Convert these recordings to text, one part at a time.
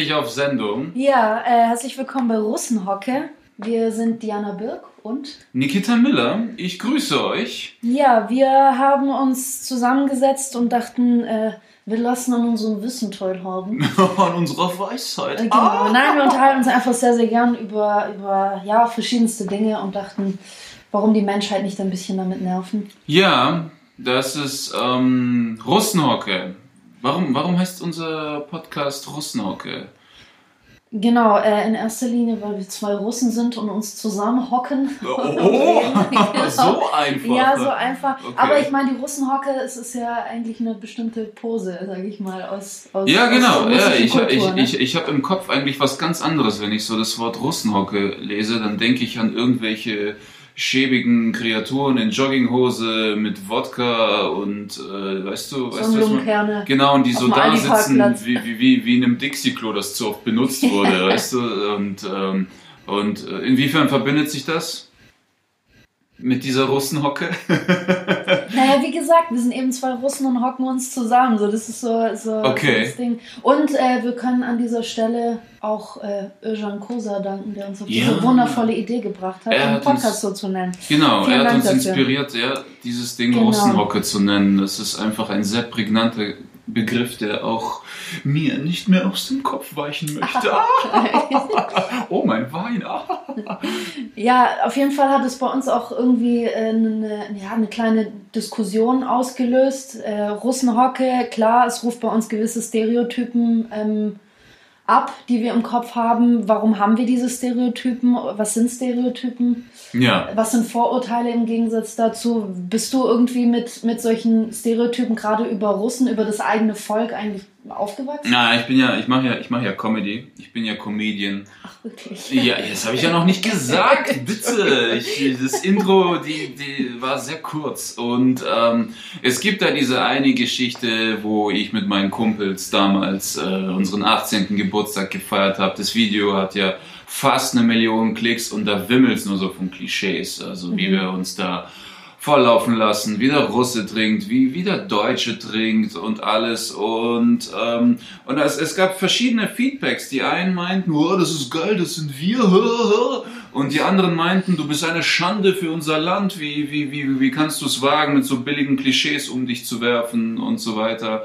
endlich auf Sendung. Ja, äh, herzlich willkommen bei Russenhocke. Wir sind Diana Birk und Nikita Miller. Ich grüße euch. Ja, wir haben uns zusammengesetzt und dachten, äh, wir lassen an unserem Wissen teilhaben. an unserer Weisheit. Äh, genau. Ah. Nein, wir unterhalten uns einfach sehr, sehr gern über, über ja, verschiedenste Dinge und dachten, warum die Menschheit nicht ein bisschen damit nerven. Ja, das ist ähm, Russenhocke. Warum, warum heißt unser Podcast Russenhocke? Genau, äh, in erster Linie, weil wir zwei Russen sind und uns zusammenhocken. Oh, oh genau. so einfach. Ja, so einfach. Okay. Aber ich meine, die Russenhocke, es ist ja eigentlich eine bestimmte Pose, sage ich mal, aus, aus Ja, genau. Aus ja, ich, Kultur, ich, ne? ich, ich habe im Kopf eigentlich was ganz anderes. Wenn ich so das Wort Russenhocke lese, dann denke ich an irgendwelche schäbigen Kreaturen in Jogginghose mit Wodka und äh, weißt du, weißt du, was man, genau und die so da sitzen wie, wie, wie, wie in einem Dixie-Klo, das zu oft benutzt wurde, weißt du und ähm, und äh, inwiefern verbindet sich das? Mit dieser Russenhocke? naja, wie gesagt, wir sind eben zwei Russen und hocken uns zusammen. So, das ist so, so, okay. so das Ding. Und äh, wir können an dieser Stelle auch äh, Özcan Kosa danken, der uns auf ja. diese wundervolle Idee gebracht hat, den Podcast so zu nennen. Genau, Vielen er hat Dank uns dafür. inspiriert, ja, dieses Ding Genau. Russenhocke zu nennen. Das ist einfach ein sehr prägnanter Begriff, der auch mir nicht mehr aus dem Kopf weichen möchte. oh, mein Wein. Ja, auf jeden Fall hat es bei uns auch irgendwie äh, eine, ja, eine kleine Diskussion ausgelöst. Äh, Russenhocke, klar, es ruft bei uns gewisse Stereotypen ähm, ab, die wir im Kopf haben. Warum haben wir diese Stereotypen? Was sind Stereotypen? Ja. Was sind Vorurteile im Gegensatz dazu? Bist du irgendwie mit, mit solchen Stereotypen gerade über Russen, über das eigene Volk eigentlich aufgewachsen? Na, ich bin ja, ich mache ja, ich mache ja Comedy. Ich bin ja Comedian. Ach, wirklich? Ja, das habe ich ja noch nicht gesagt. Bitte. Ich, das Intro, die, die war sehr kurz. Und ähm, es gibt da diese eine Geschichte, wo ich mit meinen Kumpels damals äh, unseren 18. Geburtstag gefeiert habe. Das Video hat ja fast eine Million Klicks und da wimmelt's nur so von Klischees. Also wie wir uns da volllaufen lassen, wie der Russe trinkt, wie, wie der Deutsche trinkt und alles. Und, ähm, und es, es gab verschiedene Feedbacks. Die einen meinten, oh, das ist geil, das sind wir. Und die anderen meinten, du bist eine Schande für unser Land. Wie, wie, wie, wie kannst du es wagen, mit so billigen Klischees um dich zu werfen und so weiter.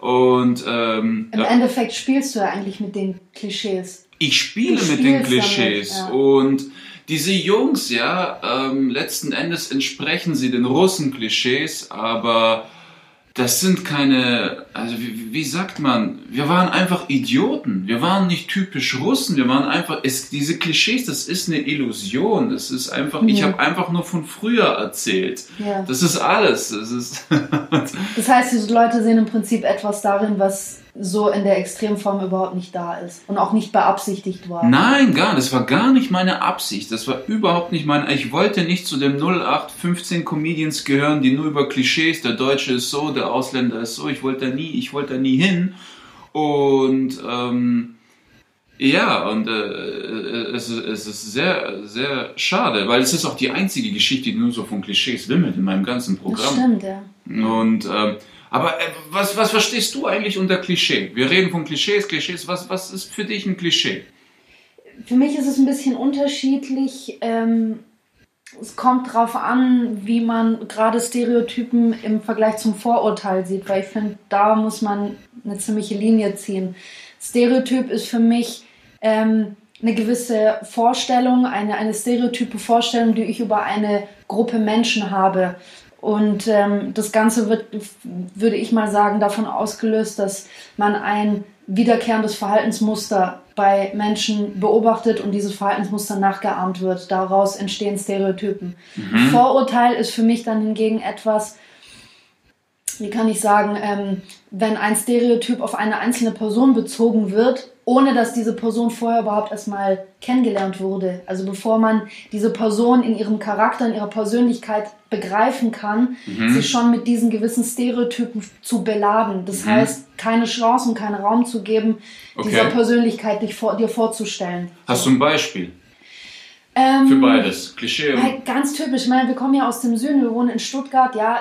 Und ähm, Im Endeffekt spielst du ja eigentlich mit den Klischees. ich spiele mit den Klischees damit, ja. und diese Jungs, ja, ähm, letzten Endes entsprechen sie den Russen-Klischees, aber das sind keine, also wie, wie sagt man, wir waren einfach Idioten, wir waren nicht typisch Russen, wir waren einfach, es, diese Klischees, das ist eine Illusion, das ist einfach, ich Mhm. habe einfach nur von früher erzählt, Ja. das ist alles, das ist, Das heißt, diese Leute sehen im Prinzip etwas darin, was so in der Extremform überhaupt nicht da ist und auch nicht beabsichtigt war. Nein, gar, das war gar nicht meine Absicht. Das war überhaupt nicht meine. Ich wollte nicht zu dem 0815 Comedians gehören, die nur über Klischees, der Deutsche ist so, der Ausländer ist so. Ich wollte da nie, ich wollte da nie hin. Und ähm, ja, und äh, es, ist, es ist sehr, sehr schade, weil es ist auch die einzige Geschichte, die nur so von Klischees wimmelt in meinem ganzen Das Programm. stimmt, ja. Und ähm, aber äh, was, was verstehst du eigentlich unter Klischee? Wir reden von Klischees, Klischees. Was, was ist für dich ein Klischee? Für mich ist es ein bisschen unterschiedlich. Ähm, es kommt darauf an, wie man gerade Stereotypen im Vergleich zum Vorurteil sieht, weil ich finde, da muss man eine ziemliche Linie ziehen. Stereotyp ist für mich ähm, eine gewisse Vorstellung, eine, eine stereotype Vorstellung, die ich über eine Gruppe Menschen habe. Und ähm, das Ganze wird, würde ich mal sagen, davon ausgelöst, dass man ein wiederkehrendes Verhaltensmuster bei Menschen beobachtet und dieses Verhaltensmuster nachgeahmt wird. Daraus entstehen Stereotypen. Vorurteil ist für mich dann hingegen etwas, wie kann ich sagen, ähm, wenn ein Stereotyp auf eine einzelne Person bezogen wird, ohne dass diese Person vorher überhaupt erstmal kennengelernt wurde. Also bevor man diese Person in ihrem Charakter, in ihrer Persönlichkeit begreifen kann, sich schon mit diesen gewissen Stereotypen zu beladen. Das heißt, keine Chance und keinen Raum zu geben, dieser Okay. Persönlichkeit dich vor, dir vorzustellen. Hast du ein Beispiel? Ähm, Für beides. Klischee und Ja, ganz typisch. Ich meine, wir kommen ja aus dem Süden, wir wohnen in Stuttgart, ja,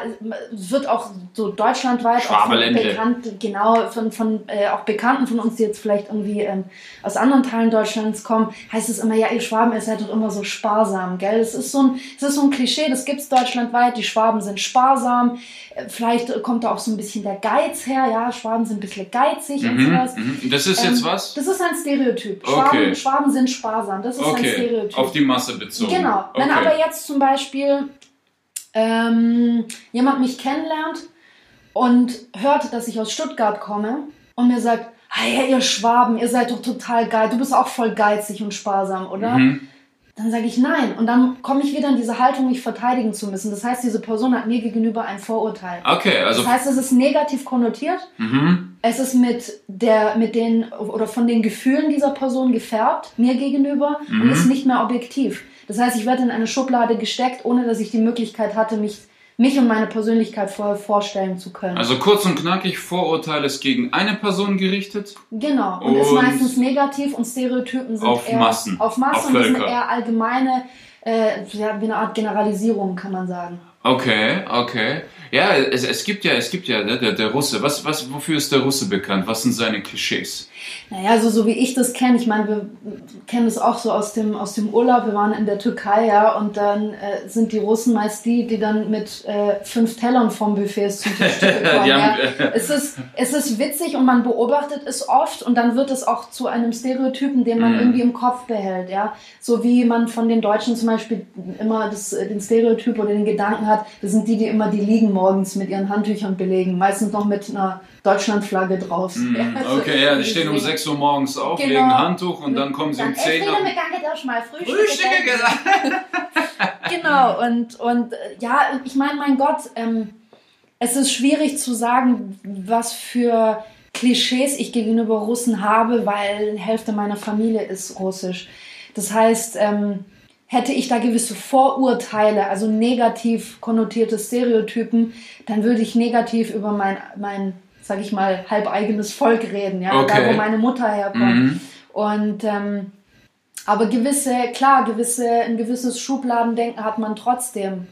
es wird auch so deutschlandweit auch von bekannt, genau, von, von äh, auch Bekannten von uns, die jetzt vielleicht irgendwie ähm, aus anderen Teilen Deutschlands kommen, heißt es immer, ja, ihr Schwaben, ihr seid doch immer so sparsam, gell? Das ist so ein, das ist so ein Klischee, das gibt's deutschlandweit, die Schwaben sind sparsam, Äh, vielleicht kommt da auch so ein bisschen der Geiz her, ja, Schwaben sind ein bisschen geizig und Mhm, sowas. mhm. Das ist jetzt Ähm, was? Das ist ein Stereotyp. Okay. Schwaben, Schwaben sind sparsam, das ist ein Okay, Stereotyp. Die Masse bezogen. Genau. Wenn okay. aber jetzt zum Beispiel ähm, jemand mich kennenlernt und hört, dass ich aus Stuttgart komme und mir sagt, hey, ihr Schwaben, ihr seid doch total geil, du bist auch voll geizig und sparsam, oder? Mhm. Dann sage ich nein. Und dann komme ich wieder in diese Haltung, mich verteidigen zu müssen. Das heißt, diese Person hat mir gegenüber ein Vorurteil. Okay, also. Das heißt, es ist negativ konnotiert. Mhm. Es ist mit der, mit den oder von den Gefühlen dieser Person gefärbt, mir gegenüber, und Mhm. ist nicht mehr objektiv. Das heißt, ich werde in eine Schublade gesteckt, ohne dass ich die Möglichkeit hatte, mich, mich und meine Persönlichkeit vorher vorstellen zu können. Also kurz und knackig, Vorurteil ist gegen eine Person gerichtet. genau. Und, ist Und meistens negativ und Stereotypen sind auf eher Massen, auf Massen auf und sind eher allgemeine, äh, ja, wie eine Art Generalisierung, kann man sagen. Okay, okay. Ja, es, es gibt ja, es gibt ja, ne, der, der Russe. Was, was, wofür ist der Russe bekannt? Was sind seine Klischees? Naja, also so wie ich das kenne, ich meine, wir kennen das auch so aus dem, aus dem Urlaub, wir waren in der Türkei, ja, und dann äh, sind die Russen meist die, die dann mit äh, fünf Tellern vom Buffet zum Frühstück kommen. Ja. haben- es, ist, es ist witzig und man beobachtet es oft und dann wird es auch zu einem Stereotypen, den man Mhm. irgendwie im Kopf behält, ja. So wie man von den Deutschen zum Beispiel immer das, äh, den Stereotyp oder den Gedanken hat, das sind die, die immer die Liegen morgens mit ihren Handtüchern belegen, meistens noch mit einer Deutschlandflagge drauf. Ja, also Okay, ja, die stehen um deswegen- 6 Uhr morgens auf, Genau. legen Handtuch und dann kommen sie um Dann 10 Elfriede Uhr. mit mal Frühstück. Frühstücke gesagt. Genau, und, und äh, ja, ich meine, mein Gott, ähm, es ist schwierig zu sagen, was für Klischees ich gegenüber Russen habe, weil Hälfte meiner Familie ist russisch. Das heißt, ähm, hätte ich da gewisse Vorurteile, also negativ konnotierte Stereotypen, dann würde ich negativ über mein, mein sag ich mal, halbeigenes Volk reden, ja, Okay. da wo meine Mutter herkommt. Mhm. Und ähm, aber gewisse, klar, gewisse, ein gewisses Schubladendenken hat man trotzdem,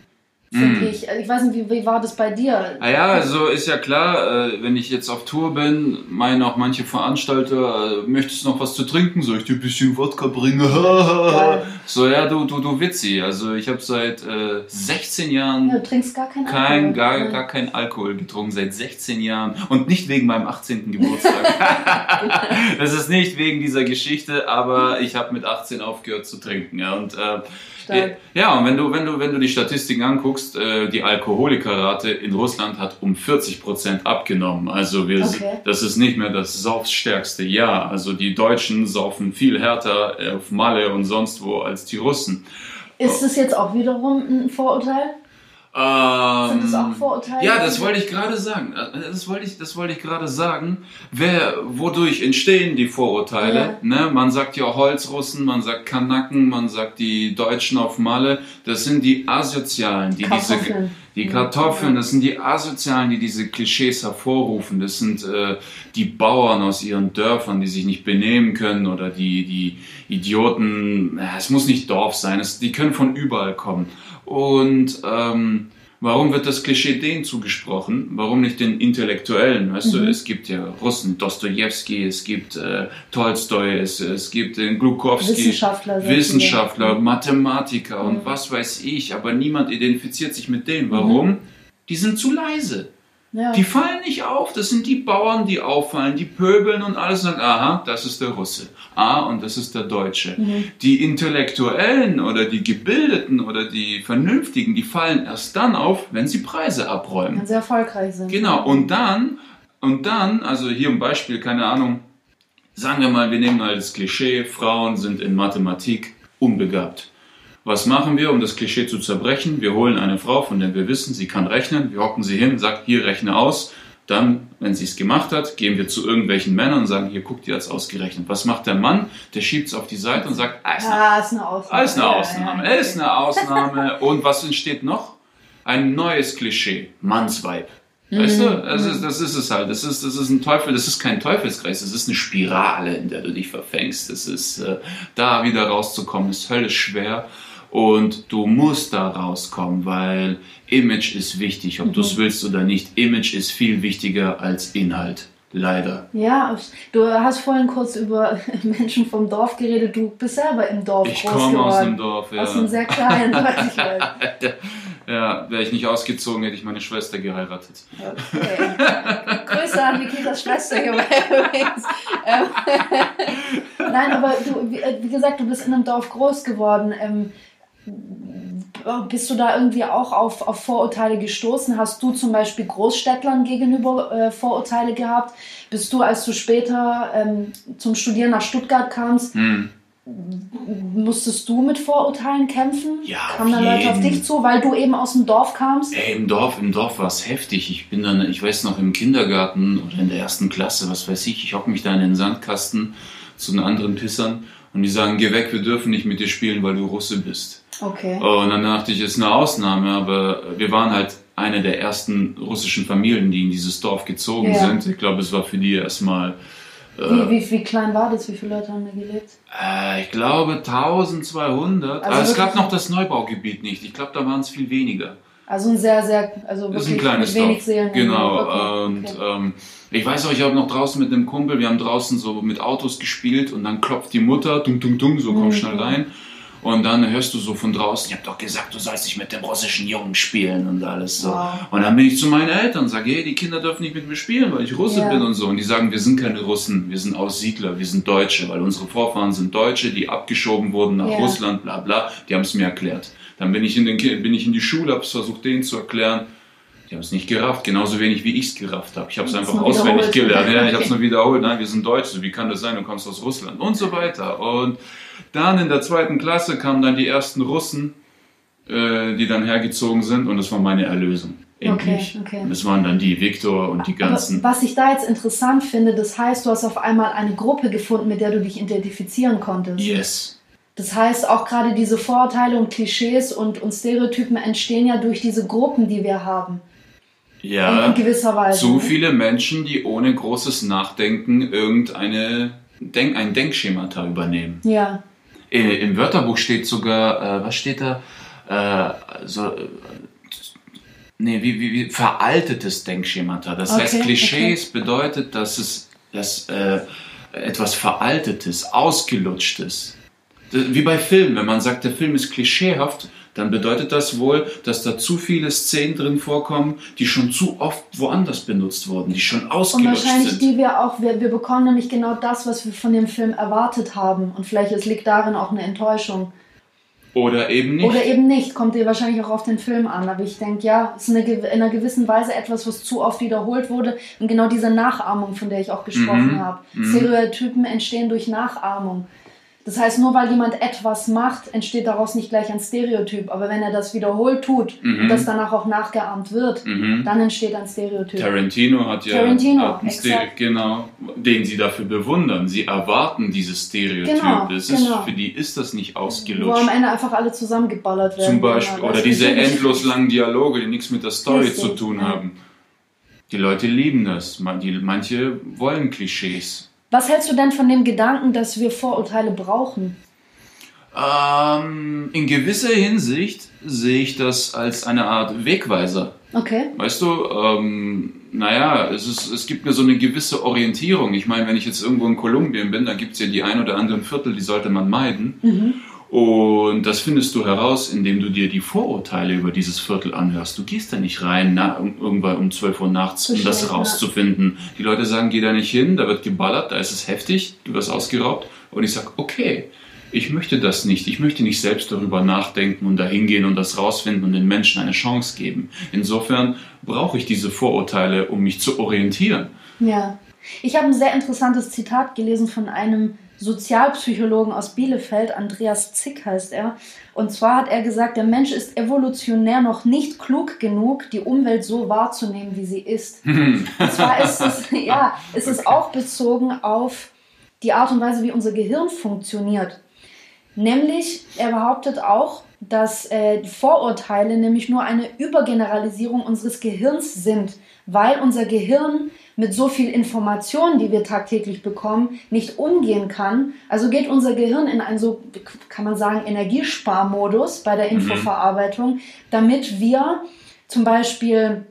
finde Mhm. ich. Ich weiß nicht, wie, wie war das bei dir? Ah ja, also ist ja klar, äh, wenn ich jetzt auf Tour bin, meinen auch manche Veranstalter, äh, möchtest du noch was zu trinken? Soll ich dir ein bisschen Wodka bringen? So, ja, du, du, du Witzi. Also ich habe seit äh, 16 Jahren Ja, du trinkst gar keinen kein, Alkohol. gar, gar kein Alkohol getrunken, seit 16 Jahren. Und nicht wegen meinem 18. Geburtstag. das ist nicht wegen dieser Geschichte, aber ich habe mit 18 aufgehört zu trinken. Ja, und äh, Stark. ja, und wenn du, wenn du, wenn du die Statistiken anguckst, äh, die Alkoholikerrate in Russland hat um 40 Prozent abgenommen. Also wir, Okay. das ist nicht mehr das saufstärkste Jahr. Also die Deutschen saufen viel härter auf Malle und sonst wo als die Russen. Ist das jetzt auch wiederum ein Vorurteil? Ähm, Sind das auch Vorurteile? Ja, das wollte ich gerade sagen. Das wollte ich, das wollte ich gerade sagen. Wer, wodurch entstehen die Vorurteile? Ne? Man sagt ja Holzrussen, man sagt Kanaken, man sagt die Deutschen auf Malle. Das sind die Asozialen, die diese, Kartoffeln. die Kartoffeln, das sind die Asozialen, die diese Klischees hervorrufen. Das sind äh, die Bauern aus ihren Dörfern, die sich nicht benehmen können oder die, die Idioten. Ja, Es muss nicht Dorf sein, es, die können von überall kommen. Und ähm, warum wird das Klischee denen zugesprochen? Warum nicht den Intellektuellen? Weißt du, es gibt ja Russen, Dostoevsky, es gibt äh, Tolstoi, es, es gibt den Glukowski. Wissenschaftler. Wissenschaftler. Mathematiker und Mhm. was weiß ich, aber niemand identifiziert sich mit denen. Warum? Die sind zu leise. Ja. Die fallen nicht auf. Das sind die Bauern, die auffallen, die pöbeln und alles sagen, aha, das ist der Russe. Ah, und das ist der Deutsche. Mhm. Die Intellektuellen oder die Gebildeten oder die Vernünftigen, die fallen erst dann auf, wenn sie Preise abräumen. Wenn sie erfolgreich sind. Genau, und dann, und dann, also hier ein Beispiel, keine Ahnung, sagen wir mal, wir nehmen mal das Klischee, Frauen sind in Mathematik unbegabt. Was machen wir, um das Klischee zu zerbrechen? Wir holen eine Frau, von der wir wissen, sie kann rechnen, wir hocken sie hin, sagt, hier rechne aus. Dann, wenn sie es gemacht hat, gehen wir zu irgendwelchen Männern und sagen, hier guckt ihr das ausgerechnet. Was macht der Mann? Der schiebt es auf die Seite und sagt, ah, ist eine Ja, ist eine Ausnahme. alles eine Ja, Ausnahme. ja, ja. Ist eine Ausnahme. Und was entsteht noch? Ein neues Klischee. Mannsweib. Weißt du? Mhm. Das ist, das ist es halt. Das ist, das ist ein Teufel, das ist kein Teufelskreis, das ist eine Spirale, in der du dich verfängst. Das ist, äh, da wieder rauszukommen, ist höllisch schwer. Und du musst da rauskommen, weil Image ist wichtig, ob du es willst oder nicht. Image ist viel wichtiger als Inhalt. Leider. Ja, du hast vorhin kurz über Menschen vom Dorf geredet. Du bist selber im Dorf Ich groß komme geworden. aus dem Dorf, ja. Aus einem sehr kleinen weiß ich weiß. Ja, wäre ich nicht ausgezogen, hätte ich meine Schwester geheiratet. Okay. Grüße an Nikitas Schwester hier übrigens. Ähm, Nein, aber du, wie, äh, wie gesagt, du bist in einem Dorf groß geworden. Ähm, bist du da irgendwie auch auf, auf Vorurteile gestoßen? Hast du zum Beispiel Großstädtlern gegenüber äh, Vorurteile gehabt? Bist du, als du später ähm, zum Studieren nach Stuttgart kamst, Hm. musstest du mit Vorurteilen kämpfen? Ja, Kamen da Leute auf dich zu, weil du eben aus dem Dorf kamst? Ey, im Dorf, im Dorf war es heftig. Ich bin dann, ich weiß noch, im Kindergarten oder in der ersten Klasse, was weiß ich, ich hocke mich da in den Sandkasten zu den anderen Pissern und die sagen, geh weg, wir dürfen nicht mit dir spielen, weil du Russe bist. Okay. Und dann dachte ich, ist eine Ausnahme, aber wir waren halt eine der ersten russischen Familien, die in dieses Dorf gezogen Ja. sind. Ich glaube, es war für die erstmal, Wie, äh, wie, wie klein war das? Wie viele Leute haben da gelebt? äh, ich glaube, 1200. Also aber es gab noch das Neubaugebiet nicht. Ich glaube, da waren es viel weniger. Also ein sehr, sehr, also Das ist wirklich ein kleines wenig. Seelen. Genau. Okay, Und okay. ähm, ich weiß auch, ich habe noch draußen mit einem Kumpel, wir haben draußen so mit Autos gespielt und dann klopft die Mutter, dumm, dumm, dumm, so komm Mhm. schnell rein. Und dann hörst du so von draußen, ich habe doch gesagt, du sollst nicht mit dem russischen Jungen spielen und alles so. Wow. Und dann bin ich zu meinen Eltern und sage, hey, die Kinder dürfen nicht mit mir spielen, weil ich Russe Ja. bin und so. Und die sagen, wir sind keine Russen, wir sind Aussiedler, wir sind Deutsche, weil unsere Vorfahren sind Deutsche, die abgeschoben wurden nach Ja. Russland, bla bla. Die haben es mir erklärt. Dann bin ich in, den, bin ich in die Schule, habe es versucht, denen zu erklären. Die haben es nicht gerafft, genauso wenig wie ich es gerafft habe. Ich habe es einfach auswendig gelernt. Ja, ich habe es nur wiederholt. Nein, wir sind Deutsche. Wie kann das sein? Du kommst aus Russland und so weiter. Und dann in der zweiten Klasse kamen dann die ersten Russen, äh, die dann hergezogen sind und das war meine Erlösung. Endlich. Okay, okay. Das waren dann die Viktor und die ganzen. Aber was ich da jetzt interessant finde, das heißt, du hast auf einmal eine Gruppe gefunden, mit der du dich identifizieren konntest. Yes. Das heißt, auch gerade diese Vorurteile und Klischees und, und Stereotypen entstehen ja durch diese Gruppen, die wir haben. Ja. in gewisser Weise. Zu ne? viele Menschen, die ohne großes Nachdenken irgendeine Denk ein Denkschemata übernehmen. Ja. Äh, Im Wörterbuch steht sogar, äh, was steht da? Äh, so, nee, wie, wie, wie, veraltetes Denkschemata. Das Okay, heißt, Klischees bedeutet, dass es dass, äh, etwas Veraltetes, Ausgelutschtes. Wie bei Filmen, wenn man sagt, der Film ist klischeehaft, dann bedeutet das wohl, dass da zu viele Szenen drin vorkommen, die schon zu oft woanders benutzt wurden, die schon Und ausgelutscht wahrscheinlich sind. die wir auch, wir, wir bekommen nämlich genau das, was wir von dem Film erwartet haben. Und vielleicht es liegt darin auch eine Enttäuschung. Oder eben nicht. Oder eben nicht, kommt dir wahrscheinlich auch auf den Film an. Aber ich denke, ja, es ist eine, in einer gewissen Weise etwas, was zu oft wiederholt wurde. Und genau diese Nachahmung, von der ich auch gesprochen Mhm. habe. Mhm. Stereotypen entstehen durch Nachahmung. Das heißt, nur weil jemand etwas macht, entsteht daraus nicht gleich ein Stereotyp. Aber wenn er das wiederholt tut Mhm. und das danach auch nachgeahmt wird, Mhm. dann entsteht ein Stereotyp. Tarantino hat ja Tarantino, hat einen Ste- exakt. genau, den sie dafür bewundern. Sie erwarten dieses Stereotyp. Genau, das ist, genau. Für die ist das nicht Wo am ausgelutscht. Ende einfach alle zusammengeballert werden. Zum Beispiel. Oder diese endlos langen Dialoge, die nichts mit der Story Richtig, zu tun haben. Die Leute lieben das. Manche wollen Klischees. Was hältst du denn von dem Gedanken, dass wir Vorurteile brauchen? Ähm, in gewisser Hinsicht sehe ich das als eine Art Wegweiser. Okay. Weißt du, ähm, naja, es, ist, es gibt mir so eine gewisse Orientierung. Ich meine, wenn ich jetzt irgendwo in Kolumbien bin, dann gibt es ja die ein oder anderen Viertel, die sollte man meiden. Mhm. Und das findest du heraus, indem du dir die Vorurteile über dieses Viertel anhörst. Du gehst da nicht rein, na, irgendwann um 12 Uhr nachts, um das rauszufinden. Die Leute sagen, geh da nicht hin, da wird geballert, da ist es heftig, du wirst ausgeraubt. Und ich sag, okay, ich möchte das nicht. Ich möchte nicht selbst darüber nachdenken und da hingehen und das rausfinden und den Menschen eine Chance geben. Insofern brauche ich diese Vorurteile, um mich zu orientieren. Ja. Ich habe ein sehr interessantes Zitat gelesen von einem Sozialpsychologen aus Bielefeld, Andreas Zick heißt er. Und zwar hat er gesagt, der Mensch ist evolutionär noch nicht klug genug, die Umwelt so wahrzunehmen, wie sie ist. Und zwar ist es, ja, es ist auch bezogen auf die Art und Weise, wie unser Gehirn funktioniert. Nämlich, er behauptet auch, dass äh, Vorurteile nämlich nur eine Übergeneralisierung unseres Gehirns sind, weil unser Gehirn mit so viel Information, die wir tagtäglich bekommen, nicht umgehen kann. Also geht unser Gehirn in einen so, kann man sagen, Energiesparmodus bei der mhm. Infoverarbeitung, damit wir zum Beispiel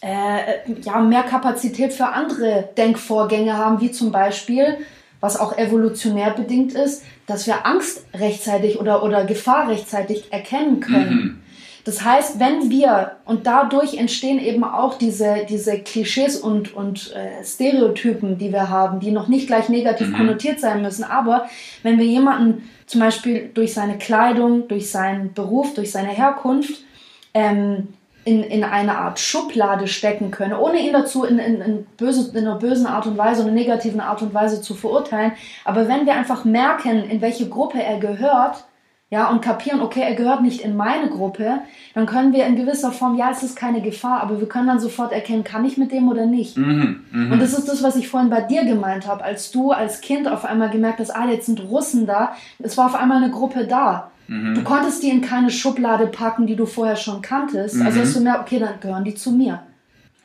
äh, ja, mehr Kapazität für andere Denkvorgänge haben, wie zum Beispiel, was auch evolutionär bedingt ist, dass wir Angst rechtzeitig oder, oder Gefahr rechtzeitig erkennen können. Mhm. Das heißt, wenn wir, und dadurch entstehen eben auch diese, diese Klischees und, und äh, Stereotypen, die wir haben, die noch nicht gleich negativ mhm. konnotiert sein müssen, aber wenn wir jemanden zum Beispiel durch seine Kleidung, durch seinen Beruf, durch seine Herkunft ähm, in, in eine Art Schublade stecken können, ohne ihn dazu in, in, in, böse, in einer bösen Art und Weise, einer negativen Art und Weise zu verurteilen. Aber wenn wir einfach merken, in welche Gruppe er gehört, ja, und kapieren, okay, er gehört nicht in meine Gruppe, dann können wir in gewisser Form, ja, es ist keine Gefahr, aber wir können dann sofort erkennen, kann ich mit dem oder nicht. Mhm, mh. Und das ist das, was ich vorhin bei dir gemeint habe, als du als Kind auf einmal gemerkt hast, ah, jetzt sind Russen da, es war auf einmal eine Gruppe da. Mhm. Du konntest die in keine Schublade packen, die du vorher schon kanntest. Also mhm. Also hast du mehr, okay, dann gehören die zu mir.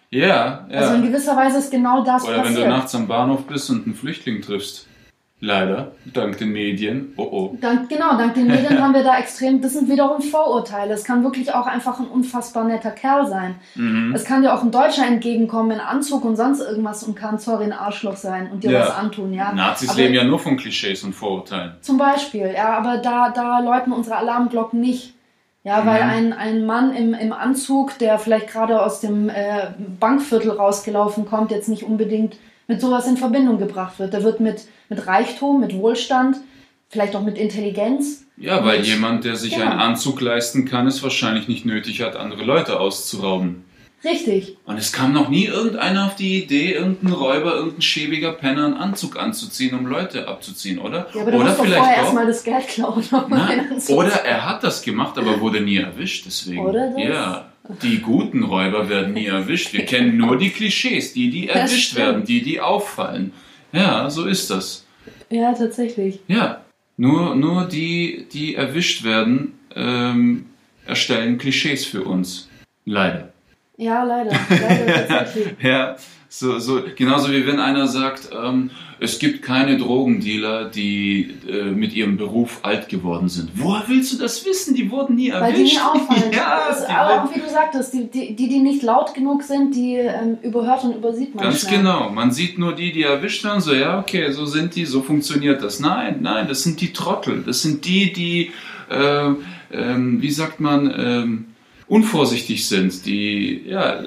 Ja, ja. Also in gewisser Weise ist genau das Oder passiert. wenn du nachts am Bahnhof bist und einen Flüchtling triffst. Leider, dank den Medien. Oh oh. Dank, genau, dank den Medien haben wir da extrem, das sind wiederum Vorurteile. Es kann wirklich auch einfach ein unfassbar netter Kerl sein. Mhm. Es kann dir auch ein Deutscher entgegenkommen in Anzug und sonst irgendwas und kann, sorry, ein Arschloch sein und dir ja. was antun. Ja. Nazis aber, leben ja nur von Klischees und Vorurteilen. Zum Beispiel, ja, aber da, da läuten unsere Alarmglocken nicht. Ja, weil mhm. ein, ein Mann im, im Anzug, der vielleicht gerade aus dem äh, Bankviertel rausgelaufen kommt, jetzt nicht unbedingt mit sowas in Verbindung gebracht wird. Der wird mit, mit Reichtum, mit Wohlstand, vielleicht auch mit Intelligenz. Ja, weil jemand, der sich genau. einen Anzug leisten kann, es wahrscheinlich nicht nötig hat, andere Leute auszurauben. Richtig. Und es kam noch nie irgendeiner auf die Idee, irgendein Räuber, irgendein schäbiger Penner einen Anzug anzuziehen, um Leute abzuziehen, oder? Ja, aber du oder musst vielleicht vorher erstmal das Geld klauen. Um oder er hat das gemacht, aber wurde nie erwischt, deswegen. Oder das? Ja. Die guten Räuber werden nie erwischt. Wir kennen nur die Klischees, die, die erwischt werden, die, die auffallen. Ja, so ist das. Ja, tatsächlich. Ja, nur, nur die, die erwischt werden, ähm, erstellen Klischees für uns. Leider. Ja, leider. Leider tatsächlich. ja, so, so, genauso wie wenn einer sagt, ähm, es gibt keine Drogendealer, die äh, mit ihrem Beruf alt geworden sind. Woher willst du das wissen? Die wurden nie erwischt. Weil die nie auffallen. ja, das, aber auch wie du sagtest, die, die, die nicht laut genug sind, die ähm, überhört und übersieht man Ganz schnell. genau. Man sieht nur die, die erwischt werden, so, ja, okay, so sind die, so funktioniert das. Nein, nein, das sind die Trottel. Das sind die, die, äh, ähm, wie sagt man, ähm, unvorsichtig sind, die, ja,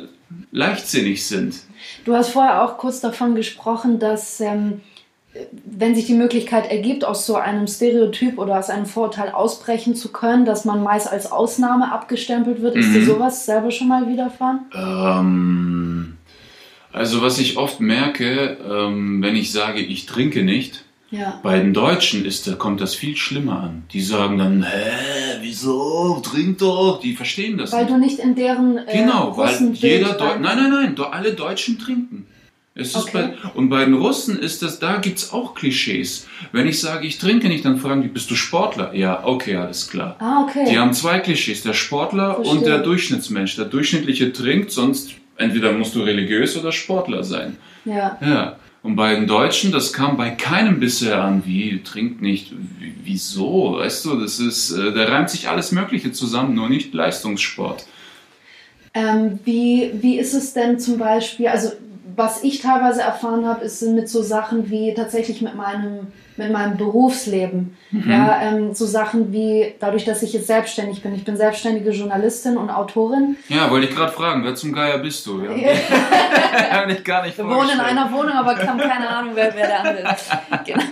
leichtsinnig sind. Du hast vorher auch kurz davon gesprochen, dass ähm, wenn sich die Möglichkeit ergibt, aus so einem Stereotyp oder aus einem Vorurteil ausbrechen zu können, dass man meist als Ausnahme abgestempelt wird. Mhm. Ist dir mhm. sowas selber schon mal widerfahren? Ähm, also was ich oft merke, ähm, wenn ich sage, ich trinke nicht, ja. Bei den Deutschen ist, da kommt das viel schlimmer an. Die sagen dann, hä, wieso, trink doch. Die verstehen das Weil nicht. du nicht in deren äh, Genau, weil jeder Deu Nein, nein, nein, alle Deutschen trinken. Es okay. bei, und bei den Russen ist das, da gibt es auch Klischees. Wenn ich sage, ich trinke nicht, dann fragen die, bist du Sportler? Ja, okay, alles klar. Ah, okay. Die haben zwei Klischees, der Sportler Verstehe. und der Durchschnittsmensch. Der Durchschnittliche trinkt, sonst entweder musst du religiös oder Sportler sein. Ja. Ja. Und bei den Deutschen, das kam bei keinem bisher an, wie, trinkt nicht, wieso, weißt du, das ist, äh, da reimt sich alles Mögliche zusammen, nur nicht Leistungssport. Ähm, wie, wie ist es denn zum Beispiel, also was ich teilweise erfahren habe, ist mit so Sachen wie tatsächlich mit meinem, mit meinem Berufsleben. Mhm. Ja, ähm, so Sachen wie dadurch, dass ich jetzt selbstständig bin. Ich bin selbstständige Journalistin und Autorin. Ja, wollte ich gerade fragen, wer zum Geier bist du? Ja. Ich gar nicht Wir wohnen in einer Wohnung, aber haben keine Ahnung, wer, wer der andere ist. Genau.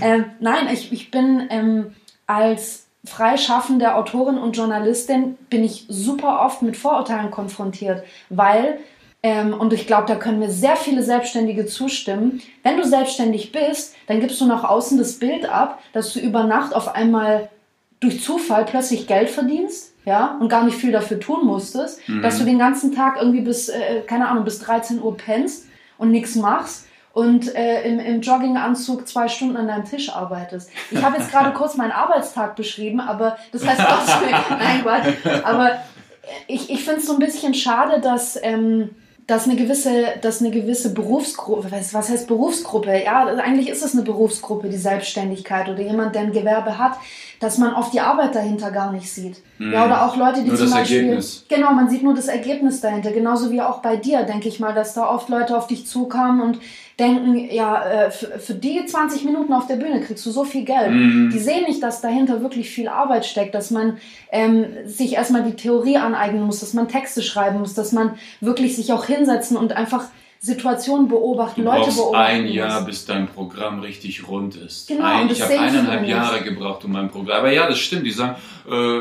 Ähm, nein, ich, ich bin ähm, als freischaffende Autorin und Journalistin bin ich super oft mit Vorurteilen konfrontiert, weil ähm, und ich glaube, da können mir sehr viele Selbstständige zustimmen. Wenn du selbstständig bist, dann gibst du nach außen das Bild ab, dass du über Nacht auf einmal durch Zufall plötzlich Geld verdienst, ja, und gar nicht viel dafür tun musstest, mhm. dass du den ganzen Tag irgendwie bis, äh, keine Ahnung, bis 13 Uhr pennst und nichts machst und äh, im, im Jogginganzug zwei Stunden an deinem Tisch arbeitest. Ich habe jetzt gerade kurz meinen Arbeitstag beschrieben, aber das heißt trotzdem, nein, Quatsch. Aber ich, ich finde es so ein bisschen schade, dass... Ähm, dass eine gewisse, dass eine gewisse Berufsgruppe, was, heißt Berufsgruppe? Ja, eigentlich ist es eine Berufsgruppe, die Selbstständigkeit oder jemand, der ein Gewerbe hat, dass man oft die Arbeit dahinter gar nicht sieht. Mhm. Ja, oder auch Leute, die nur zum das Beispiel. Ergebnis. Genau, man sieht nur das Ergebnis dahinter. Genauso wie auch bei dir, denke ich mal, dass da oft Leute auf dich zukamen und denken, ja, äh, für, für die 20 Minuten auf der Bühne kriegst du so viel Geld. Mhm. Die sehen nicht, dass dahinter wirklich viel Arbeit steckt, dass man ähm, sich erstmal die Theorie aneignen muss, dass man Texte schreiben muss, dass man wirklich sich auch hinsetzen und einfach Situationen beobachten, Du Leute brauchst beobachten ein. Jahr, bis dein Programm richtig rund ist. Genau, ein, ich habe eineinhalb. Jahre gebraucht, um mein Programm. Aber ja, das stimmt. Die sagen, äh,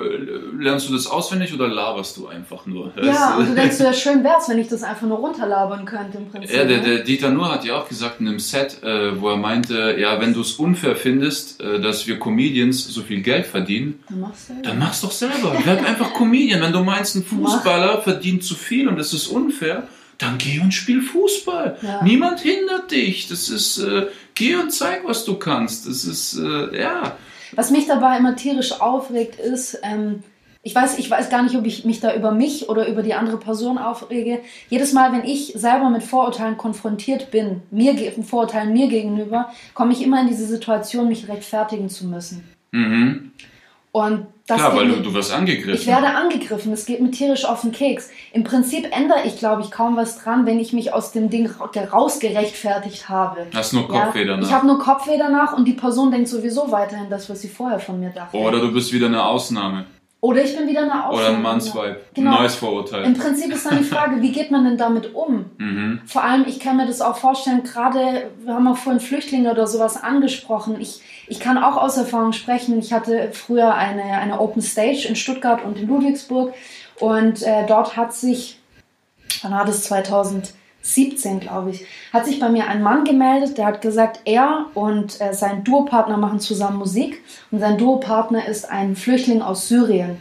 lernst du das auswendig oder laberst du einfach nur? Ja, und du denkst, ja, schön wär's, wenn ich das einfach nur runterlabern könnte im Prinzip. Ja, der, ne? der Dieter Nuhr hat ja auch gesagt in einem Set, äh, wo er meinte, ja, wenn du es unfair findest, äh, dass wir Comedians so viel Geld verdienen, Dann machst du ja. dann mach's doch selber. Werd einfach Comedian. Wenn du meinst, ein Fußballer verdient zu viel und das ist unfair, dann geh und spiel Fußball. Ja. Niemand hindert dich. Das ist, äh, geh und zeig, was du kannst. Das ist, äh, ja. Was mich dabei immer tierisch aufregt, ist, ähm, ich weiß, ich weiß gar nicht, ob ich mich da über mich oder über die andere Person aufrege. Jedes Mal, wenn ich selber mit Vorurteilen konfrontiert bin, mir Vorurteilen mir gegenüber, komme ich immer in diese Situation, mich rechtfertigen zu müssen. Mhm. Und das Klar, weil du, du wirst angegriffen. Ich werde angegriffen, es geht mir tierisch auf den Keks. Im Prinzip ändere ich, glaube ich, kaum was dran, wenn ich mich aus dem Ding ra- rausgerechtfertigt habe. Hast nur Kopfweh ja? danach. Ich habe nur Kopfweh danach und die Person denkt sowieso weiterhin das, was sie vorher von mir dachte. Oder du bist wieder eine Ausnahme. Oder ich bin wieder eine Ausnahme. Oder ein Mannsweib. Genau. Neues Vorurteil. Im Prinzip ist dann die Frage, wie geht man denn damit um? Mhm. Vor allem, ich kann mir das auch vorstellen, gerade, wir haben auch vorhin Flüchtlinge oder sowas angesprochen. Ich, ich kann auch aus Erfahrung sprechen. Ich hatte früher eine, eine Open Stage in Stuttgart und in Ludwigsburg und äh, dort hat sich, wann war das 2017, glaube ich, hat sich bei mir ein Mann gemeldet, der hat gesagt, er und äh, sein Duopartner machen zusammen Musik und sein Duopartner ist ein Flüchtling aus Syrien.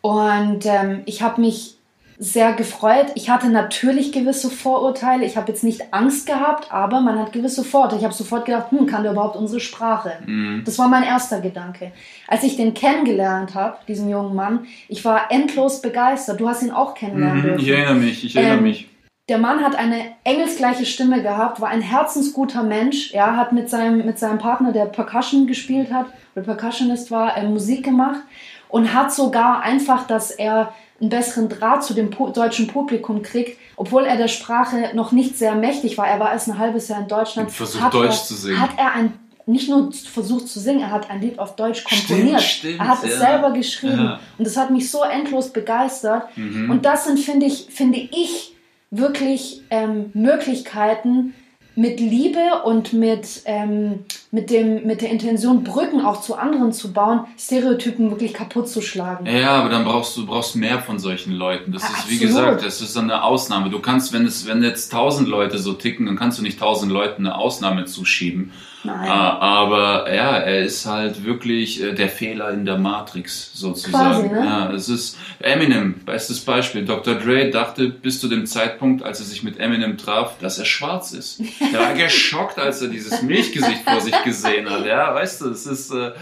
Und ähm, ich habe mich sehr gefreut. Ich hatte natürlich gewisse Vorurteile. Ich habe jetzt nicht Angst gehabt, aber man hat gewisse Vorurteile. Ich habe sofort gedacht, hm, kann der überhaupt unsere Sprache? Mhm. Das war mein erster Gedanke. Als ich den kennengelernt habe, diesen jungen Mann, ich war endlos begeistert. Du hast ihn auch kennenlernen Mhm. Ich erinnere mich, ich erinnere Ähm, mich. Der Mann hat eine engelsgleiche Stimme gehabt, war ein herzensguter Mensch. Ja, hat mit seinem, mit seinem Partner, der Percussion gespielt hat, oder Percussionist war, äh, Musik gemacht und hat sogar einfach, dass er einen besseren Draht zu dem deutschen Publikum kriegt, obwohl er der Sprache noch nicht sehr mächtig war. Er war erst ein halbes Jahr in Deutschland. Und versucht, hat Deutsch er, zu singen. Hat er ein nicht nur versucht zu singen, er hat ein Lied auf Deutsch komponiert. stimmt, er hat es ja. selber geschrieben. Ja. Und das hat mich so endlos begeistert. Mhm. Und das sind, finde ich, finde ich, wirklich ähm, Möglichkeiten, mit Liebe und mit, ähm, mit, dem, mit der Intention, Brücken auch zu anderen zu bauen, Stereotypen wirklich kaputt zu schlagen. Ja, aber dann brauchst du brauchst mehr von solchen Leuten. Das Ja, ist, wie absolut. gesagt, das ist eine Ausnahme. Du kannst, wenn es, wenn jetzt tausend Leute so ticken, dann kannst du nicht tausend Leuten eine Ausnahme zuschieben. Nein. Ah, aber ja, er ist halt wirklich äh, der Fehler in der Matrix sozusagen. Quasi, ne? Ja, es ist Eminem, bestes Beispiel. Dr. Dre dachte bis zu dem Zeitpunkt, als er sich mit Eminem traf, dass er schwarz ist. Er war geschockt, als er dieses Milchgesicht vor sich gesehen hat. Ja, weißt du, es ist äh,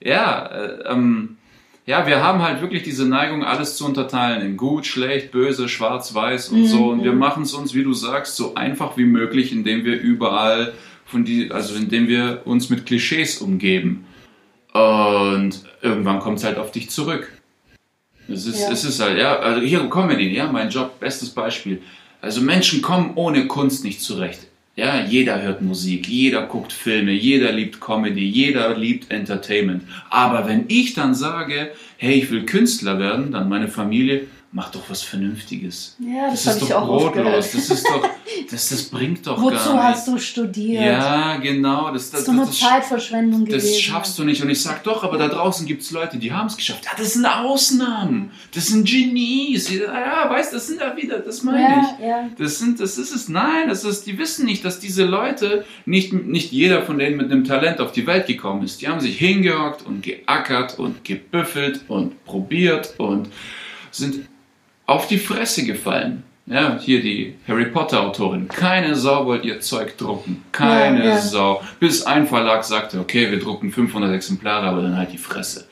ja. Äh, ähm, ja, wir haben halt wirklich diese Neigung, alles zu unterteilen in gut, schlecht, böse, schwarz, weiß und so. Und wir machen es uns, wie du sagst, so einfach wie möglich, indem wir überall von die, also indem wir uns mit Klischees umgeben. Und irgendwann kommt es halt auf dich zurück. Es ist, Ja. es ist halt, ja, also hier Comedy, ja, mein Job, bestes Beispiel. Also Menschen kommen ohne Kunst nicht zurecht. Ja, jeder hört Musik, jeder guckt Filme, jeder liebt Comedy, jeder liebt Entertainment. Aber wenn ich dann sage, hey, ich will Künstler werden, dann meine Familie, mach doch was Vernünftiges. Ja, das das ist ich doch auch brotlos. gehört. Das ist doch, das, das bringt doch Wozu gar nichts. hast du studiert? Ja, genau. Das, Das das, ist doch nur das, Zeitverschwendung gewesen. das schaffst du nicht. Und ich sag doch, aber da draußen gibt es Leute, die haben es geschafft. Ja, das sind Ausnahmen. Das sind Genies. Ja, weißt du, das sind da wieder, das meine ich. Ja, ja. Das sind, das ist es. Nein, das ist, die wissen nicht, dass diese Leute, nicht, nicht jeder von denen mit einem Talent auf die Welt gekommen ist. Die haben sich hingehockt und geackert und gebüffelt und probiert und sind auf die Fresse gefallen. Ja, hier die Harry Potter Autorin. Keine Sau wollte ihr Zeug drucken. Keine Ja, ja. Sau. Bis ein Verlag sagte, okay, wir drucken 500 Exemplare, aber dann halt die Fresse.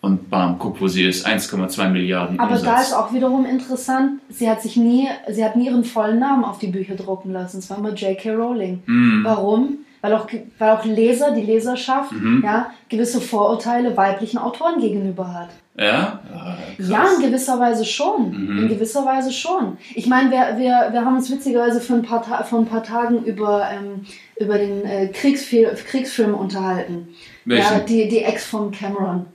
Und bam, guck, wo sie ist. 1,2 Milliarden Aber Umsatz. da ist auch wiederum interessant, sie hat sich nie, sie hat nie ihren vollen Namen auf die Bücher drucken lassen. Es war immer J.K. Rowling. Mhm. Warum? Weil auch, weil auch Leser, die Leserschaft, Mhm. ja, gewisse Vorurteile weiblichen Autoren gegenüber hat. Ja? Ah. Ja, in gewisser Weise schon. Mhm. In gewisser Weise schon. Ich meine, wir, wir, wir haben uns witzigerweise vor ein paar, Ta vor ein paar Tagen über, ähm, über den äh, Kriegsfil Kriegsfilm unterhalten. Welchen? Ja, die, die Ex von Cameron.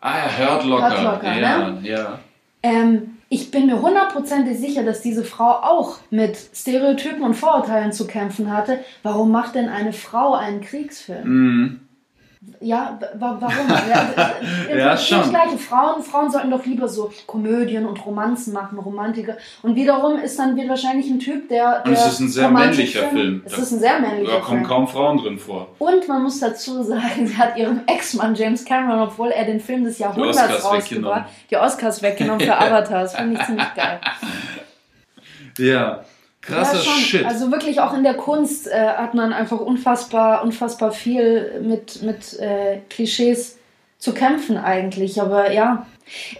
Ah ja, Hört Locker. Hurt Locker, ja, ne? ja. Ähm, ich bin mir hundertprozentig sicher, dass diese Frau auch mit Stereotypen und Vorurteilen zu kämpfen hatte. Warum macht denn eine Frau einen Kriegsfilm? Mhm. Ja, wa warum? Ja, Ja, schon. Gleiche. Frauen, Frauen sollten doch lieber so Komödien und Romanzen machen, Romantiker. Und wiederum ist dann wieder wahrscheinlich ein Typ, der. Und es der ist ein sehr männlicher Film. Es ist ein sehr männlicher Da kommen Film. kaum Frauen drin vor. Und man muss dazu sagen, sie hat ihrem Ex-Mann James Cameron, obwohl er den Film des Jahrhunderts Oscars rausgebracht die Oscars weggenommen für Avatar. Das finde ich ziemlich geil. Ja. Krasser ja, schon. Shit. Also wirklich auch in der Kunst äh, hat man einfach unfassbar, unfassbar viel mit, mit äh, Klischees zu kämpfen eigentlich. Aber ja,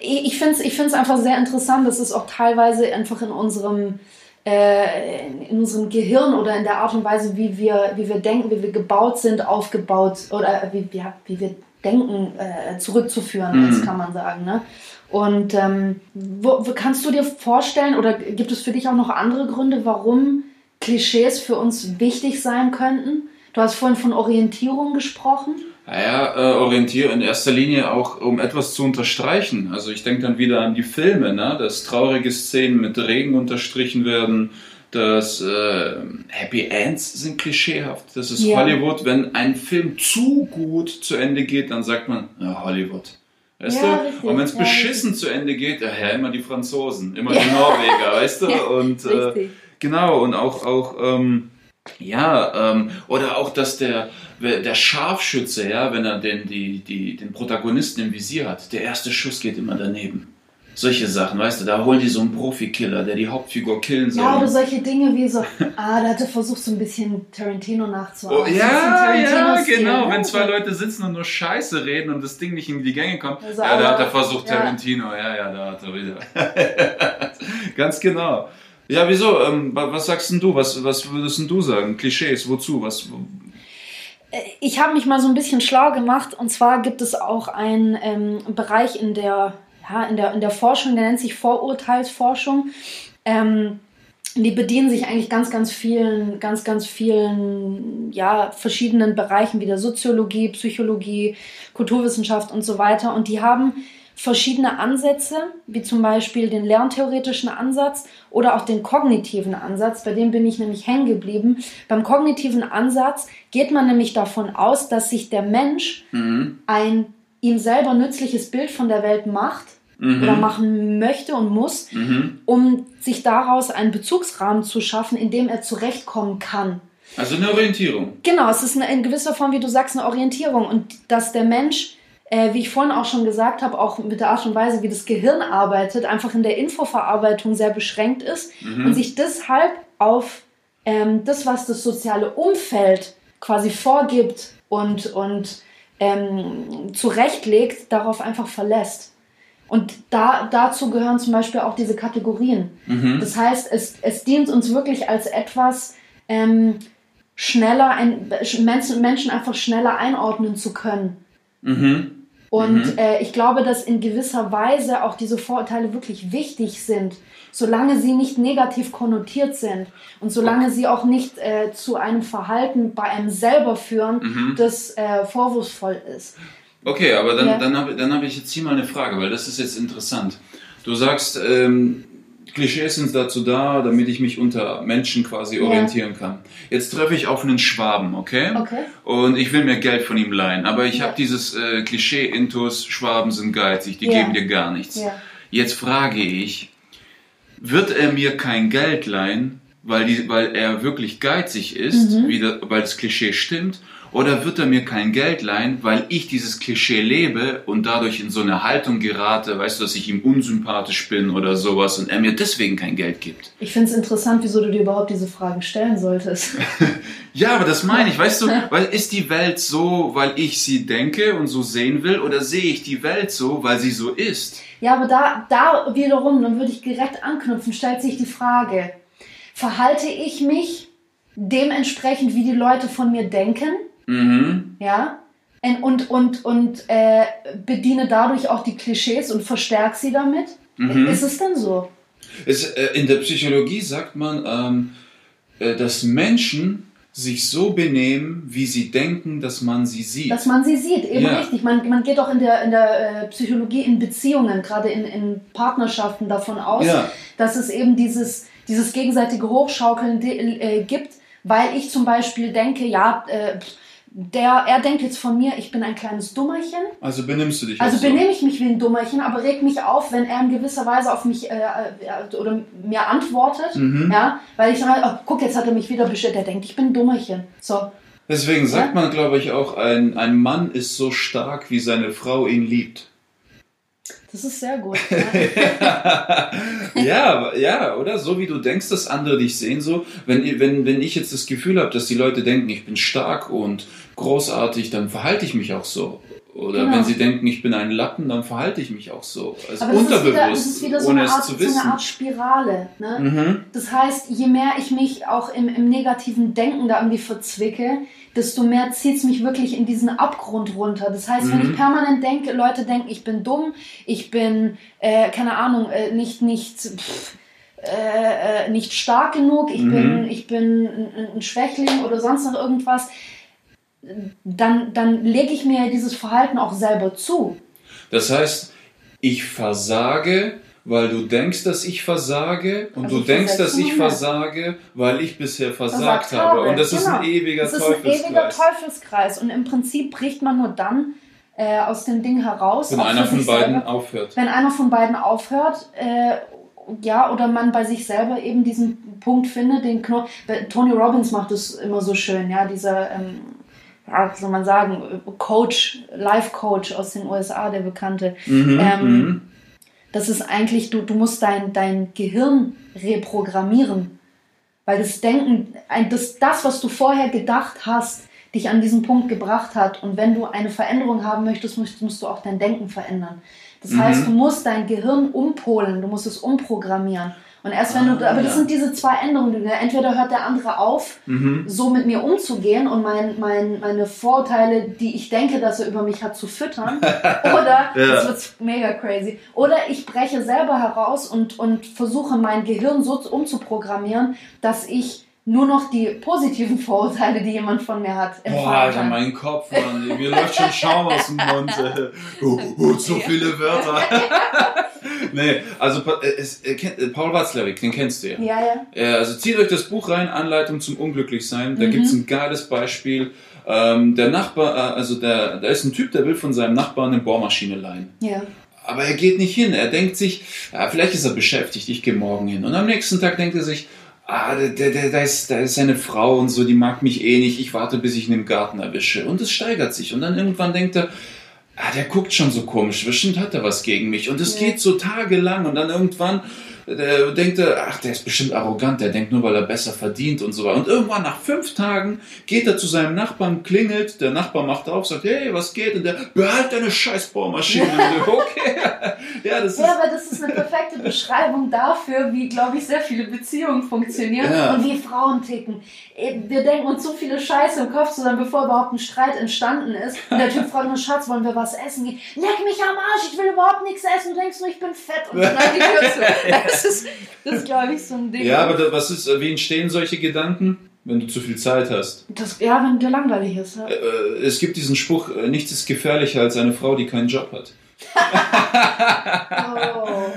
ich, finde es ich find's einfach sehr interessant, dass es auch teilweise einfach in unserem äh, in unserem Gehirn oder in der Art und Weise, wie wir, wie wir denken, wie wir gebaut sind, aufgebaut oder wie, ja, wie wir denken, äh, zurückzuführen Mhm. ist, kann man sagen. Ne? Und ähm, wo, kannst du dir vorstellen oder gibt es für dich auch noch andere Gründe, warum Klischees für uns wichtig sein könnten? Du hast vorhin von Orientierung gesprochen. Naja, äh, orientiere in erster Linie auch, um etwas zu unterstreichen. Also ich denke dann wieder an die Filme, ne? dass traurige Szenen mit Regen unterstrichen werden, dass äh, Happy Ends sind klischeehaft. Das ist Ja. Hollywood. Wenn ein Film zu gut zu Ende geht, dann sagt man, ja, Hollywood. Weißt Ja, du? richtig, Und wenn es ja, beschissen zu Ende geht, ja, ja, immer die Franzosen, immer die Norweger, weißt du? Und äh, richtig. Genau, und auch, auch ähm, ja, ähm, oder auch, dass der, der Scharfschütze, ja, wenn er den, die, die, den Protagonisten im Visier hat, der erste Schuss geht immer daneben. Solche Sachen, weißt du, da holen die so einen Profikiller, der die Hauptfigur killen soll. Ja, oder solche Dinge wie so, ah, da hat er versucht, so ein bisschen Tarantino nachzuahmen. Oh, ja, ja, Tarantino-Stil, genau. ne? Wenn zwei Leute sitzen und nur Scheiße reden und das Ding nicht in die Gänge kommt, Also, ja, da hat er versucht, ja. Tarantino, ja, ja, da hat er wieder. Ganz genau. Ja, wieso? Ähm, wa- was sagst denn du? Was, was würdest denn du sagen? Klischees, wozu? Was? Ich habe mich mal so ein bisschen schlau gemacht und zwar gibt es auch einen ähm, Bereich in der, ja, in, der, in der Forschung, der nennt sich Vorurteilsforschung. Ähm, die bedienen sich eigentlich ganz, ganz vielen, ganz, ganz vielen, ja, verschiedenen Bereichen wie der Soziologie, Psychologie, Kulturwissenschaft und so weiter. Und die haben verschiedene Ansätze, wie zum Beispiel den lerntheoretischen Ansatz oder auch den kognitiven Ansatz. Bei dem bin ich nämlich hängen geblieben. Beim kognitiven Ansatz geht man nämlich davon aus, dass sich der Mensch Mhm. ein ihm selber nützliches Bild von der Welt macht Mhm. oder machen möchte und muss, Mhm. um sich daraus einen Bezugsrahmen zu schaffen, in dem er zurechtkommen kann. Also eine Orientierung. Genau, es ist eine, in gewisser Form, wie du sagst, eine Orientierung und dass der Mensch, äh, wie ich vorhin auch schon gesagt habe, auch mit der Art und Weise, wie das Gehirn arbeitet, einfach in der Infoverarbeitung sehr beschränkt ist Mhm. und sich deshalb auf ähm, das, was das soziale Umfeld quasi vorgibt und, und ähm, zurechtlegt, darauf einfach verlässt. Und da, dazu gehören zum Beispiel auch diese Kategorien. Mhm. Das heißt, es, es dient uns wirklich als etwas, ähm, schneller ein, Menschen, Menschen einfach schneller einordnen zu können. Mhm. Und Mhm. äh, ich glaube, dass in gewisser Weise auch diese Vorurteile wirklich wichtig sind, solange sie nicht negativ konnotiert sind und solange sie auch nicht äh, zu einem Verhalten bei einem selber führen, Mhm. das äh, vorwurfsvoll ist. Okay, aber dann, Ja. dann habe dann hab ich jetzt hier mal eine Frage, weil das ist jetzt interessant. Du sagst, ähm, Klischees sind dazu da, damit ich mich unter Menschen quasi Ja. orientieren kann. Jetzt treffe ich auf einen Schwaben, okay? Okay. Und ich will mir Geld von ihm leihen, aber ich Ja. habe dieses äh, Klischee-Intus, Schwaben sind geizig, die Ja. geben dir gar nichts. Ja. Jetzt frage ich, wird er mir kein Geld leihen, weil, die, weil er wirklich geizig ist, Mhm. wie da, weil das Klischee stimmt? Oder wird er mir kein Geld leihen, weil ich dieses Klischee lebe und dadurch in so eine Haltung gerate, weißt du, dass ich ihm unsympathisch bin oder sowas und er mir deswegen kein Geld gibt? Ich finde es interessant, wieso du dir überhaupt diese Fragen stellen solltest. ja, aber das meine ich, weißt du, weil ist die Welt so, weil ich sie denke und so sehen will oder sehe ich die Welt so, weil sie so ist? Ja, aber da, da wiederum, dann würde ich direkt anknüpfen, stellt sich die Frage, verhalte ich mich dementsprechend, wie die Leute von mir denken? Mhm. Ja. Und, und, und äh, bediene dadurch auch die Klischees und verstärke sie damit? Mhm. Ist es denn so? Es, äh, in der Psychologie sagt man, ähm, äh, dass Menschen sich so benehmen, wie sie denken, dass man sie sieht. Dass man sie sieht, eben ja. richtig. Man, man geht auch in der, in der äh, Psychologie in Beziehungen, gerade in, in Partnerschaften davon aus, ja. dass es eben dieses, dieses gegenseitige Hochschaukeln äh, gibt, weil ich zum Beispiel denke, ja, äh, der, er denkt jetzt von mir, ich bin ein kleines Dummerchen. Also benimmst du dich Also so. benehme ich mich wie ein Dummerchen, aber reg mich auf, wenn er in gewisser Weise auf mich äh, äh, oder mir antwortet. Mhm. Ja, weil ich sage, oh, guck, jetzt hat er mich wieder bestellt, der denkt, ich bin ein Dummerchen. So. Deswegen sagt ja? man, glaube ich, auch, ein, ein Mann ist so stark, wie seine Frau ihn liebt. Das ist sehr gut. ja, ja, oder? So wie du denkst, dass andere dich sehen, so. Wenn, wenn, wenn ich jetzt das Gefühl habe, dass die Leute denken, ich bin stark und großartig, dann verhalte ich mich auch so. Oder genau. wenn sie denken, ich bin ein Lappen, dann verhalte ich mich auch so. Also Aber das unterbewusst, ist wieder, das ist wieder so, ohne eine Art, so eine Art Spirale. Ne? Mhm. Das heißt, je mehr ich mich auch im, im negativen Denken da irgendwie verzwicke, desto mehr zieht es mich wirklich in diesen Abgrund runter. Das heißt, mhm. wenn ich mhm. permanent denke, Leute denken, ich bin dumm, ich bin, äh, keine Ahnung, äh, nicht, nicht, pff, äh, äh nicht stark genug, ich mhm. bin, ich bin ein, ein, Schwächling oder sonst noch irgendwas, dann, dann lege ich mir dieses Verhalten auch selber zu. Das heißt, ich versage weil du denkst, dass ich versage und also du denkst, dass ich versage, weil ich bisher versagt, versagt habe. Und das genau. ist ein genau. ewiger das Teufelskreis. Ist ein ewiger Teufelskreis. Und im Prinzip bricht man nur dann äh, aus dem Ding heraus. Wenn einer von beiden selber, aufhört. Wenn einer von beiden aufhört, äh, ja, oder man bei sich selber eben diesen Punkt findet, den Knopf. Tony Robbins macht es immer so schön, ja, dieser, ähm, ja, soll man sagen, Coach, Life-Coach aus den USA, der bekannte. Mhm, ähm, mhm das ist eigentlich, du, du musst dein, dein Gehirn reprogrammieren. Weil das Denken, das, das, was du vorher gedacht hast, dich an diesen Punkt gebracht hat. Und wenn du eine Veränderung haben möchtest, musst, musst du auch dein Denken verändern. Das mhm. heißt, du musst dein Gehirn umpolen, du musst es umprogrammieren. Und erst wenn ah, du, aber ja. das sind diese zwei Änderungen. Entweder hört der andere auf, mhm. so mit mir umzugehen und mein, mein, meine Vorurteile, die ich denke, dass er über mich hat, zu füttern. oder, ja. das wird mega crazy. Oder ich breche selber heraus und, und versuche mein Gehirn so umzuprogrammieren, dass ich nur noch die positiven Vorurteile, die jemand von mir hat. Boah, Alter, mein Kopf, Mann. Mir läuft schon Schaum aus dem Mund. Oh, oh, so viele Wörter. Nee, also es, äh, äh, Paul Watzlawick, den kennst du ja. Ja, ja. Also zieht euch das Buch rein, Anleitung zum Unglücklichsein. Da mhm. gibt es ein geiles Beispiel. Ähm, der Nachbar, äh, also der, da ist ein Typ, der will von seinem Nachbarn eine Bohrmaschine leihen. Ja. Aber er geht nicht hin. Er denkt sich, ja, vielleicht ist er beschäftigt, ich gehe morgen hin. Und am nächsten Tag denkt er sich, ah, da, da, da, ist, da ist eine Frau und so, die mag mich eh nicht, ich warte, bis ich ihn im Garten erwische. Und es steigert sich. Und dann irgendwann denkt er, ah, der guckt schon so komisch, bestimmt hat er was gegen mich. Und es ja. geht so tagelang und dann irgendwann der denkt, ach, der ist bestimmt arrogant, der denkt nur, weil er besser verdient und so weiter. Und irgendwann nach fünf Tagen geht er zu seinem Nachbarn, klingelt, der Nachbar macht auf, sagt, hey, was geht? Und der, behalt deine Scheißbohrmaschine. okay. ja, das ist ja, aber das ist eine perfekte Beschreibung dafür, wie, glaube ich, sehr viele Beziehungen funktionieren ja. und wie Frauen ticken. Wir denken uns so viele Scheiße im Kopf zusammen, bevor überhaupt ein Streit entstanden ist. Und der Typ fragt nur, Schatz, wollen wir was essen? Leck mich am Arsch, ich will überhaupt nichts essen. Du denkst nur, ich bin fett. Und dann die Tür zu. Das ist, das glaube ich, so ein Ding. Ja, aber was ist, wie entstehen solche Gedanken? Wenn du zu viel Zeit hast. Das, ja, wenn dir langweilig ist. Ja. Äh, äh, es gibt diesen Spruch, äh, nichts ist gefährlicher als eine Frau, die keinen Job hat. oh.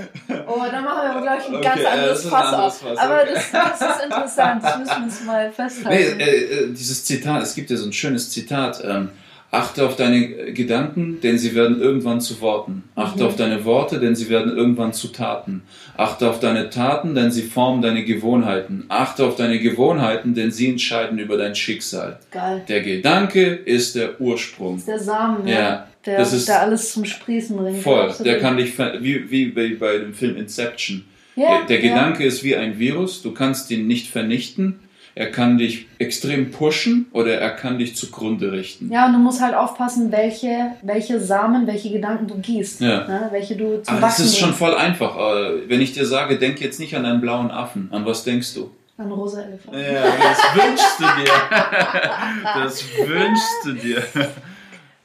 oh, dann machen wir aber, glaube ich, ein okay, ganz anderes ja, Fass auf. Aber das, das, ist interessant, das müssen wir uns mal festhalten. Nee, äh, dieses Zitat, es gibt ja so ein schönes Zitat. Ähm, Achte auf deine Gedanken, denn sie werden irgendwann zu Worten. Achte Mhm. auf deine Worte, denn sie werden irgendwann zu Taten. Achte auf deine Taten, denn sie formen deine Gewohnheiten. Achte auf deine Gewohnheiten, denn sie entscheiden über dein Schicksal. Geil. Der Gedanke ist der Ursprung. Das ist der Samen, Ja, ja. Der, das ist- der alles zum Sprießen bringt. Voll. Absolut. Der kann dich, wie, wie bei, bei dem Film Inception. ja, der der ja. Gedanke ist wie ein Virus. Du kannst ihn nicht vernichten. Er kann dich extrem pushen oder er kann dich zugrunde richten. Ja, und du musst halt aufpassen, welche, welche Samen, welche Gedanken du gießt. Ja. Ne? Welche du zum Aber das ist schon voll einfach. Äh, Wenn ich dir sage, denk jetzt nicht an einen blauen Affen, an was denkst du? Ein rosa Elefant. Ja, das wünschst du dir. Das wünschst du dir.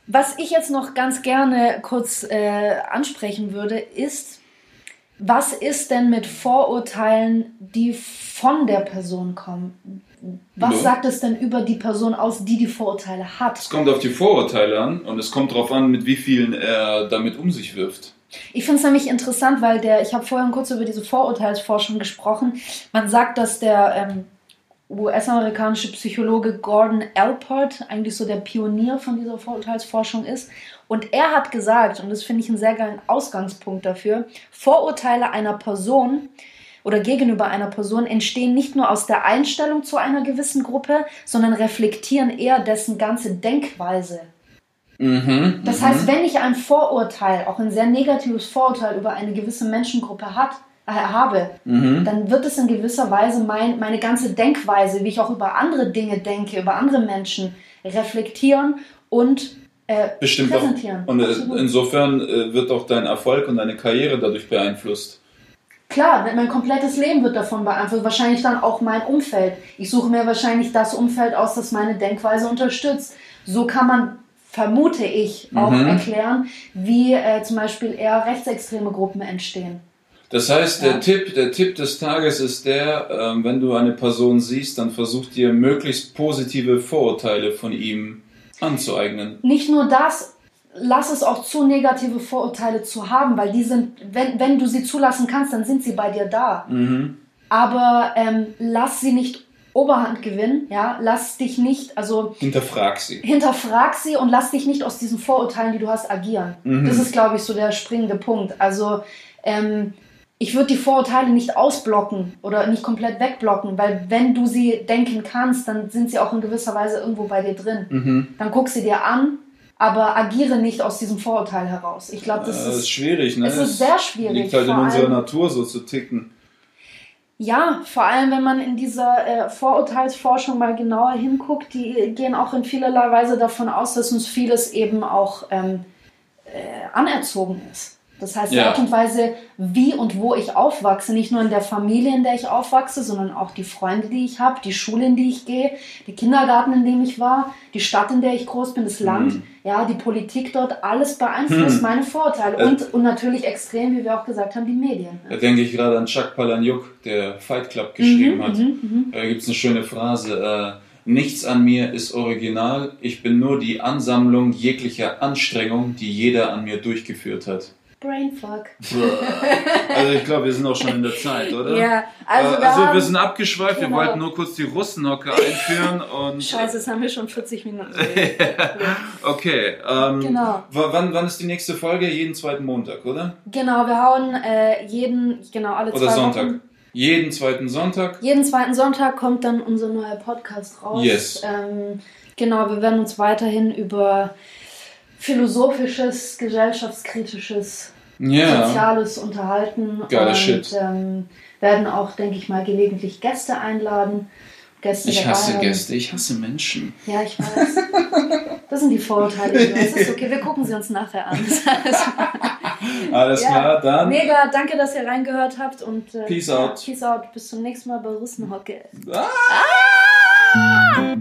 Was ich jetzt noch ganz gerne kurz äh, ansprechen würde, ist, was ist denn mit Vorurteilen, die von der Person kommen? Was sagt es denn über die Person aus, die die Vorurteile hat? Es kommt auf die Vorurteile an und es kommt darauf an, mit wie vielen er damit um sich wirft. Ich finde es nämlich interessant, weil der, ich habe vorhin kurz über diese Vorurteilsforschung gesprochen. Man sagt, dass der ähm, US-amerikanische Psychologe Gordon Alport eigentlich so der Pionier von dieser Vorurteilsforschung ist. Und er hat gesagt, und das finde ich einen sehr geilen Ausgangspunkt dafür, Vorurteile einer Person oder gegenüber einer Person entstehen nicht nur aus der Einstellung zu einer gewissen Gruppe, sondern reflektieren eher dessen ganze Denkweise. Mhm, Das mhm. heißt, wenn ich ein Vorurteil, auch ein sehr negatives Vorurteil über eine gewisse Menschengruppe hat, habe, Mhm. dann wird es in gewisser Weise mein, meine ganze Denkweise, wie ich auch über andere Dinge denke, über andere Menschen, reflektieren und äh, Bestimmt auch. präsentieren. Und äh, Absolut. insofern äh, wird auch dein Erfolg und deine Karriere dadurch beeinflusst. Klar, mein komplettes Leben wird davon beeinflusst. Wahrscheinlich dann auch mein Umfeld. Ich suche mir wahrscheinlich das Umfeld aus, das meine Denkweise unterstützt. So kann man, vermute ich, auch Mhm. erklären, wie äh, zum Beispiel eher rechtsextreme Gruppen entstehen. Das heißt, Ja. der, Tipp, der Tipp des Tages ist der, ähm, wenn du eine Person siehst, dann versuch dir möglichst positive Vorurteile von ihm anzueignen. Nicht nur das, lass es auch zu, negative Vorurteile zu haben, weil die sind, wenn, wenn du sie zulassen kannst, dann sind sie bei dir da. Mhm. Aber ähm, lass sie nicht Oberhand gewinnen, ja, lass dich nicht, also Hinterfrag sie. hinterfrag sie und lass dich nicht aus diesen Vorurteilen, die du hast, agieren. Mhm. Das ist, glaube ich, so der springende Punkt. Also ähm, ich würde die Vorurteile nicht ausblocken oder nicht komplett wegblocken, weil wenn du sie denken kannst, dann sind sie auch in gewisser Weise irgendwo bei dir drin. Mhm. Dann guck sie dir an, aber agiere nicht aus diesem Vorurteil heraus. Ich glaube, das Äh, ist ist schwierig, ne? es ist sehr schwierig, Liegt halt in unserer Natur so zu ticken. Ja, vor allem wenn man in dieser äh, Vorurteilsforschung mal genauer hinguckt, die gehen auch in vielerlei Weise davon aus, dass uns vieles eben auch ähm, äh, anerzogen ist. Das heißt, die Ja. Art und Weise, wie und wo ich aufwachse, nicht nur in der Familie, in der ich aufwachse, sondern auch die Freunde, die ich habe, die Schule, in die ich gehe, der Kindergarten, in dem ich war, die Stadt, in der ich groß bin, das Land, Mhm. ja, die Politik dort, alles beeinflusst Hm. meine Vorurteile. Äh. Und, und natürlich extrem, wie wir auch gesagt haben, die Medien. Da denke ich gerade an Chuck Palahniuk, der Fight Club geschrieben Mhm, hat. mhm, mhm. Da gibt es eine schöne Phrase. Äh, Nichts an mir ist original. Ich bin nur die Ansammlung jeglicher Anstrengung, die jeder an mir durchgeführt hat. Brainfuck. Also ich glaube, wir sind auch schon in der Zeit, oder? Ja, also, Äh, wir also wir sind abgeschweift, wir Genau. wollten nur kurz die Russenhocke einführen und Scheiße, jetzt haben wir schon 40 Minuten. okay. Ähm, Genau. Wann, wann ist die nächste Folge? Jeden zweiten Montag, oder? Genau, wir hauen äh, jeden, genau, alle Oder zwei Sonntag? Wochen. Jeden zweiten Sonntag? Jeden zweiten Sonntag kommt dann unser neuer Podcast raus. Yes. Ähm, genau, wir werden uns weiterhin über philosophisches, gesellschaftskritisches, Ja. Soziales unterhalten. Geiler und Shit. Ähm, werden auch, denke ich mal, gelegentlich Gäste einladen. Gäste Ich hasse. Gäste, ich hasse Menschen. Ja, ich weiß. Das sind die Vorurteile. Das ist okay, wir gucken sie uns nachher an. Alles Ja. klar, dann. Mega, danke, dass ihr reingehört habt und äh, Peace out. Peace out. Bis zum nächsten Mal bei Russenhocke. Ah!